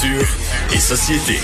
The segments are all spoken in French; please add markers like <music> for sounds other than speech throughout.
Culture et société.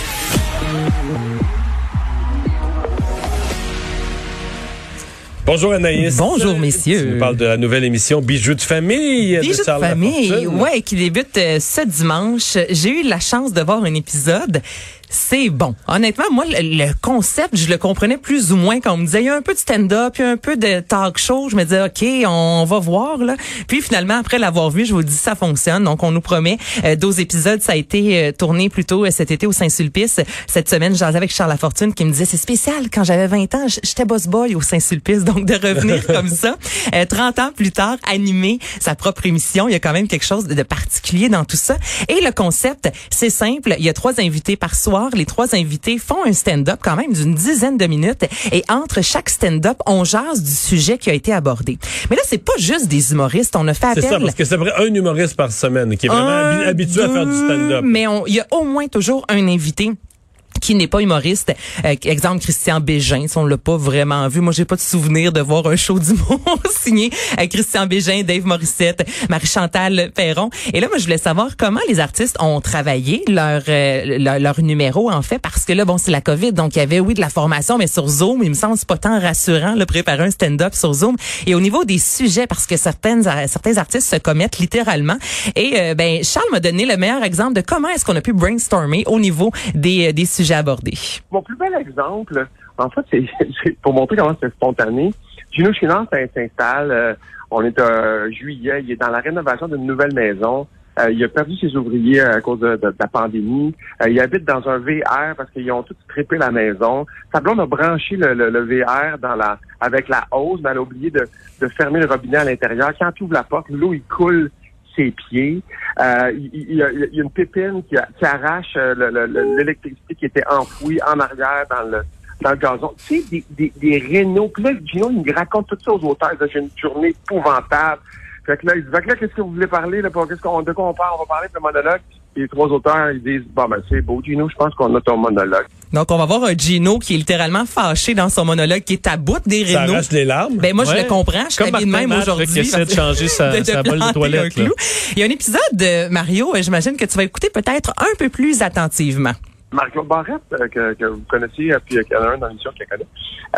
Bonjour Anaïs. Bonjour messieurs. Tu nous parles de la nouvelle émission Bijoux de famille. Bijoux de, Charles famille, ouais, qui débute euh, ce dimanche. J'ai eu la chance de voir un épisode. C'est bon. Honnêtement, moi, le, le concept, je le comprenais plus ou moins quand on me disait, il y a un peu de stand-up, il y a un peu de talk show. Je me disais, OK, on va voir, là. Puis finalement, après l'avoir vu, je vous dis, ça fonctionne. Donc, on nous promet euh, 12 épisodes. Ça a été euh, tourné plutôt euh, cet été au Saint-Sulpice. Cette semaine, j'en avec Charles Lafortune qui me disait, c'est spécial. Quand j'avais 20 ans, j'étais boss boy au Saint-Sulpice. Donc, de revenir <laughs> comme ça, euh, 30 ans plus tard, animer sa propre émission, il y a quand même quelque chose de, de particulier dans tout ça. Et le concept, c'est simple. Il y a trois invités par soir. Les trois invités font un stand-up quand même d'une dizaine de minutes. Et entre chaque stand-up, on jase du sujet qui a été abordé. Mais là, c'est pas juste des humoristes. On a fait C'est appel... ça, parce que c'est près un humoriste par semaine qui est vraiment Un, habitué à faire du stand-up. Mais il y a au moins toujours un invité qui n'est pas humoriste. Euh, exemple, Christian Bégin, si on l'a pas vraiment vu. Moi, j'ai pas de souvenir de voir un show d'humour <laughs> signé euh, Christian Bégin, Dave Morissette, Marie-Chantal Perron. Et là, moi, je voulais savoir comment les artistes ont travaillé leur, euh, leur, numéro, en fait, parce que là, bon, c'est la COVID, donc il y avait, oui, de la formation, mais sur Zoom, il me semble, pas tant rassurant, de préparer un stand-up sur Zoom. Et au niveau des sujets, parce que certaines, euh, certains artistes se commettent littéralement. Et, euh, ben, Charles m'a donné le meilleur exemple de comment est-ce qu'on a pu brainstormer au niveau des, euh, des sujets abordés. Mon plus bel exemple, en fait, c'est <laughs> pour montrer comment c'est spontané. Gino Chouinard s'in- s'installe. euh, on est euh, juillet. Il est dans la rénovation d'une nouvelle maison. Euh, il a perdu ses ouvriers à cause de, la pandémie. Il habite dans un VR parce qu'ils ont tous strippé la maison. Sa a branché le, VR avec la hausse, mais elle a oublié de, de fermer le robinet à l'intérieur. Quand tu ouvres la porte, l'eau, il coule ses pieds. Euh, il, y a, une pépine qui, arrache euh, le- le- le- l'électricité qui était enfouie en arrière dans le gazon. Tu sais, des, des, des rénaux. Puis là, Gino, il me raconte tout ça aux auteurs. J'ai une journée épouvantable. Fait que là, il dit, qu'est-ce que vous voulez parler? Là, qu'est-ce de quoi on parle? On va parler de monologue. Et les trois auteurs, ils disent, bon, ben, c'est beau, Gino, je pense qu'on a ton monologue. Donc, on va voir un Gino qui est littéralement fâché dans son monologue, qui est à bout des Ça rénaux. arrache les larmes. Ben moi je le comprends, je suis de même aujourd'hui. qui essaie de changer sa- <laughs> de toilette. Il y a un épisode de Mario, euh, j'imagine que tu vas écouter peut-être un peu plus attentivement. Marco Barrette, euh, que, que vous connaissez, euh, puis euh, qu'il y en a un dans l'émission qui la connaît,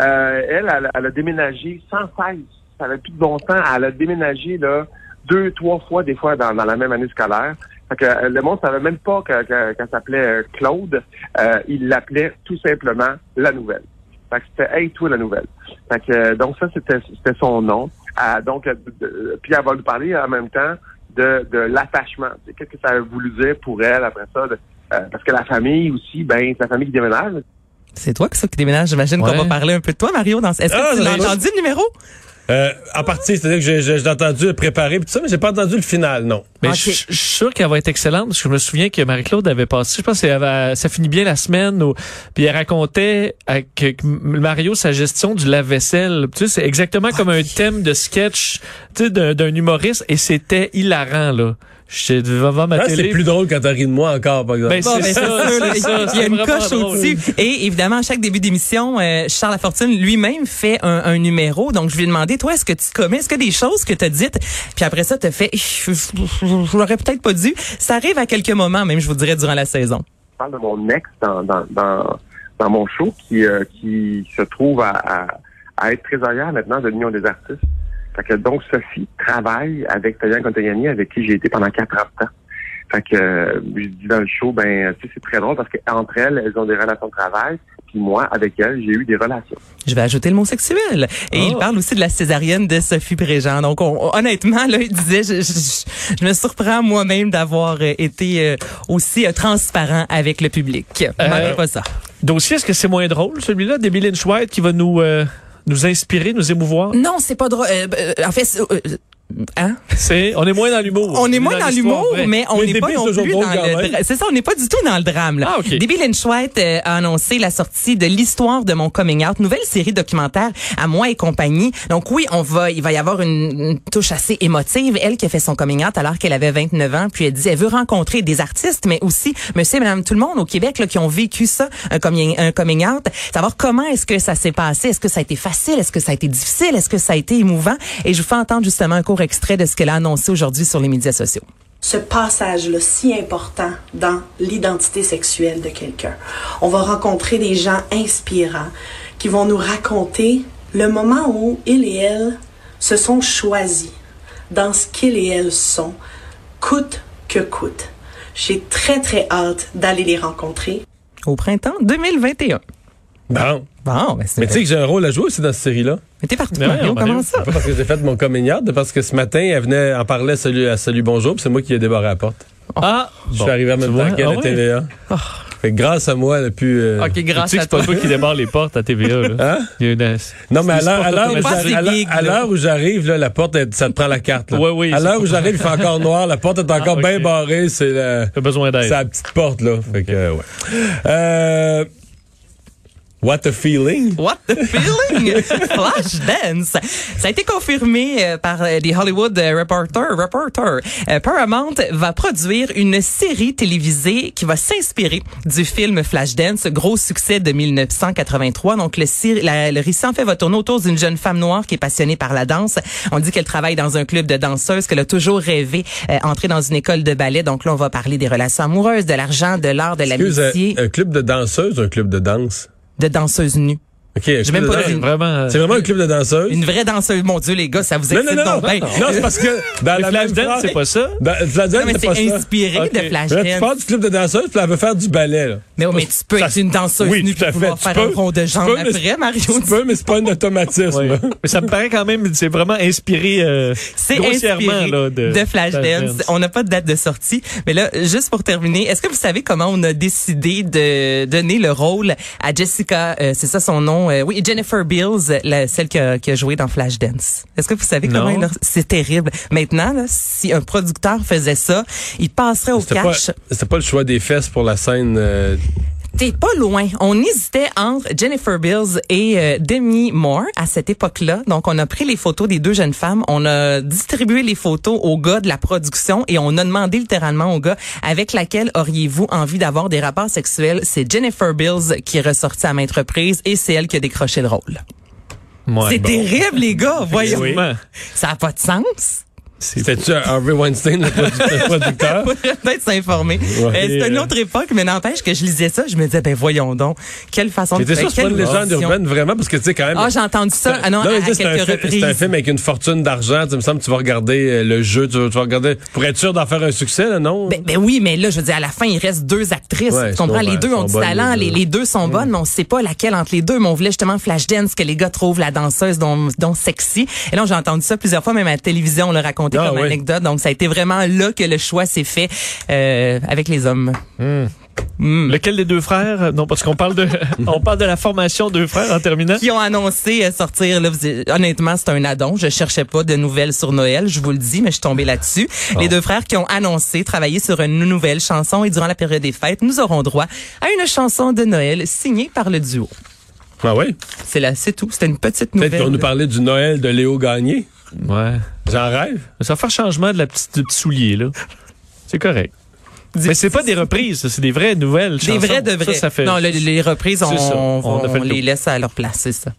euh, elle, elle, elle a déménagé sans cesse. Ça avait plus de bon sens. Elle a déménagé là, deux, trois fois, des fois, dans, dans la même année scolaire. Fait que euh, le monde savait même pas que- que- qu'elle s'appelait euh, Claude. Euh, il l'appelait tout simplement la nouvelle. Fait que c'était Hey toi la nouvelle. Fait que euh, donc ça c'était c'était son nom. Euh, donc euh, de- de- puis elle va nous parler en même temps de, de l'attachement. C'est Qu'est-ce que ça a voulu dire pour elle après ça de- euh, parce que la famille aussi, ben c'est la famille qui déménage. C'est toi qui ça qui déménage, j'imagine Ouais. qu'on va parler un peu de toi Mario dans ce- Est-ce Ah, que tu l'as ben, entendu le numéro? Euh, en partie, c'est-à-dire que j'ai- j'ai j'ai entendu le préparer pis tout ça, mais j'ai pas entendu le final, non. Mais Ok. je je suis sûr qu'elle va être excellente parce que je me souviens que Marie-Claude avait passé, je pense que ça avait- ça finit bien la semaine où, puis elle racontait à- que que Mario sa gestion du lave-vaisselle. Tu sais, c'est exactement comme un thème de sketch, tu sais, d'un d'un humoriste et c'était hilarant là. J'étais devant ma Ah, télé. c'est plus drôle quand t'as ri de moi encore, par exemple. Ben, c'est ben, ça, c'est Il y a une coche au-dessus. Et évidemment, à chaque début d'émission, euh, Charles Lafortune lui-même fait un, un numéro. Donc, je lui ai demandé, toi, est-ce que tu commets, est-ce que des choses que tu as dites, puis après ça, tu fait, je, je- je l'aurais peut-être pas dû. Ça arrive à quelques moments, même, je vous dirais, durant la saison. Je parle de mon ex dans, dans, dans, dans mon show qui, euh, qui se trouve à, à, à être trésorière maintenant de l'Union des artistes. Fait que donc Sophie travaille avec Tayan Contagiani avec qui j'ai été pendant quatre ans de temps. Fait que euh, je dis dans le show, ben tu sais, c'est très drôle parce qu'entre elles, elles ont des relations de travail. Puis moi, avec elles, j'ai eu des relations. Je vais ajouter le mot sexuel. Et il Oh. parle aussi de la césarienne de Sophie Préjean. Donc, on- honnêtement, là, il disait, je, je- je me surprends moi-même d'avoir euh, été euh, aussi euh, transparent avec le public. Euh, pas ça. Dossier, est-ce que c'est moins drôle celui-là? Lynch White qui va nous euh, nous inspirer, nous émouvoir? Non, c'est pas drôle. Euh, euh, en fait, Hein? C'est, on est moins dans l'humour. On est moins dans l'humour, mais on n'est pas non plus dans le C'est ça, on n'est pas du tout dans le drame. Là. Ah, ok. Debbie Lynch White euh, a annoncé la sortie de l'histoire de mon coming out, nouvelle série documentaire à moi et compagnie. Donc oui, on va, il va y avoir une, une touche assez émotive. Elle qui a fait son coming out alors qu'elle avait 29 ans, puis elle dit, elle veut rencontrer des artistes, mais aussi Monsieur et Madame tout le monde au Québec là, qui ont vécu ça, un coming, un coming out, savoir comment est-ce que ça s'est passé, est-ce que ça a été facile, est-ce que ça a été difficile, est-ce que ça a été émouvant? Et je vous fais entendre justement un court extrait de ce qu'elle a annoncé aujourd'hui sur les médias sociaux. ce passage-là si important dans l'identité sexuelle de quelqu'un. On va rencontrer des gens inspirants qui vont nous raconter le moment où ils et elles se sont choisis dans ce qu'ils et elles sont, coûte que coûte. J'ai très très hâte d'aller les rencontrer. Au printemps 2021. Bon. Bon, ben c'est Mais tu sais que j'ai un rôle à jouer aussi dans cette série-là. Mais t'es partout, Mais ouais, Mario, Mario, comment ça? Pas parce que j'ai fait mon coming out, parce que ce matin, elle venait en parler à Salut, à Salut Bonjour, puis c'est moi qui ai débarré la porte. Ah, Je bon. suis arrivé en même temps qu'elle Ah à ouais? TVA. Fait que grâce à moi, elle a pu... euh, OK, Tu grâce sais que à c'est pas toi. toi qui démarre les portes à TVA, là. <laughs> Hein? Il y a une- Non, mais à l'heure à où j'arrive, à à la porte, elle- ça te prend la carte. Là. Ouais, oui, À l'heure où j'arrive, il fait encore <laughs> noir, la porte est encore Ah, bien barrée, c'est la, T'as besoin d'aide. c'est la petite porte, là. Fait que, ouais. Euh, what a feeling? What the feeling? <laughs> Flashdance. Ça a été confirmé euh, par euh, des Hollywood Reporter. Reporter. Euh, Paramount va produire une série télévisée qui va s'inspirer du film Flashdance, gros succès de 1983. Donc le, la- le récit en fait va tourner autour d'une jeune femme noire qui est passionnée par la danse. On dit qu'elle travaille dans un club de danseuses, qu'elle a toujours rêvé euh, entrer dans une école de ballet. Donc là, on va parler des relations amoureuses, de l'argent, de l'art, de l'amitié, euh, un club de danseuses un club de danse? De danseuses nues. Même pas. Vraiment. euh, C'est vraiment un club de danseuses? Une vraie danseuse. Mon Dieu, les gars, ça vous Non, excite non, non, donc bien. non, c'est parce que dans Le la même Flashdance, phrase- c'est pas ça? Dans, Flashdance, Non, mais c'est pas c'est ça. inspiré de Mais Là, tu Flashdance. parles du club de danseuses, puis elle veut faire du ballet, là. Mais, oui, mais tu peux Ça- être une danseuse Oui, nue tout à pour fait. pouvoir Tu faire peux- un rond de tu jambes peux, mais- après, Mario. Tu peux, mais c'est pas un automatisme. Mais ça me paraît quand même, c'est vraiment inspiré euh, C'est grossièrement inspiré là, de, de, Flashdance. Flashdance. On n'a pas de date de sortie. Mais là, juste pour terminer, est-ce que vous savez comment on a décidé de donner le rôle à Jessica, euh, c'est ça son nom, euh, oui, Jennifer Beals, la- celle qui a, qui a joué dans Flashdance. Est-ce que vous savez Non. comment c'est terrible. Maintenant, là, si un producteur faisait ça, il passerait au cash. c'était pas le choix des fesses pour la scène. euh, T'es pas loin. On hésitait entre Jennifer Bills et euh, Demi Moore à cette époque-là. Donc, on a pris les photos des deux jeunes femmes, on a distribué les photos aux gars de la production et on a demandé littéralement aux gars avec laquelle auriez-vous envie d'avoir des rapports sexuels. C'est Jennifer Bills qui est ressortie à maintes reprises et c'est elle qui a décroché le rôle. Ouais, c'est bon. terrible, les gars. Voyons. Effectivement. Ça a pas de sens. C'était-tu Harvey Weinstein, le produ- le <laughs> producteur? Peut-être s'informer. Ouais. Euh, c'est une autre époque, mais n'empêche que je lisais ça, je me disais, ben voyons donc, quelle façon de C'était ça, faire, c'est pas une légende urbaine, vraiment, parce que tu sais, quand même. Ah, j'ai entendu ça. Ah non, mais à, à un quelques reprises. C'est un film avec une fortune d'argent. Tu me semble tu vas regarder euh, le jeu, tu vas, regarder pour être sûr d'en faire un succès, là, non? Ben, ben oui, mais là, je veux dire, à la fin, il reste deux actrices. Ouais, tu comprends? Les deux ont du talent, les les, deux. sont bonnes, mais on sait pas laquelle entre les deux. Mais on voulait justement Flashdance, que les gars trouvent la danseuse dont, dont sexy. Et là, j'ai entendu ça plusieurs fois, même à la télévision, on l'a raconté Ah, comme oui. anecdote. Donc, ça a été vraiment là que le choix s'est fait euh, avec les hommes. Mm. Lequel des deux frères? Non, parce qu'on parle de <laughs> on parle de la formation deux frères en terminant. Qui ont annoncé euh, sortir, là, honnêtement, c'est un addon. Je cherchais pas de nouvelles sur Noël, je vous le dis, mais je suis tombée là-dessus. Les deux frères qui ont annoncé travailler sur une nouvelle chanson et durant la période des fêtes, nous aurons droit à une chanson de Noël signée par le duo. Ah oui? C'est là, c'est tout. C'était une petite Peut-être nouvelle. qu'on nous parlait du Noël de Léo Gagné. Ouais. J'en rêve. Ça va faire changement de la petite du petit soulier là. C'est correct. Mais c'est pas des reprises, ça, c'est des vraies nouvelles Des vrais de vrais. Ça, ça fait Non, le- les reprises, on. On les laisse à leur place, c'est ça.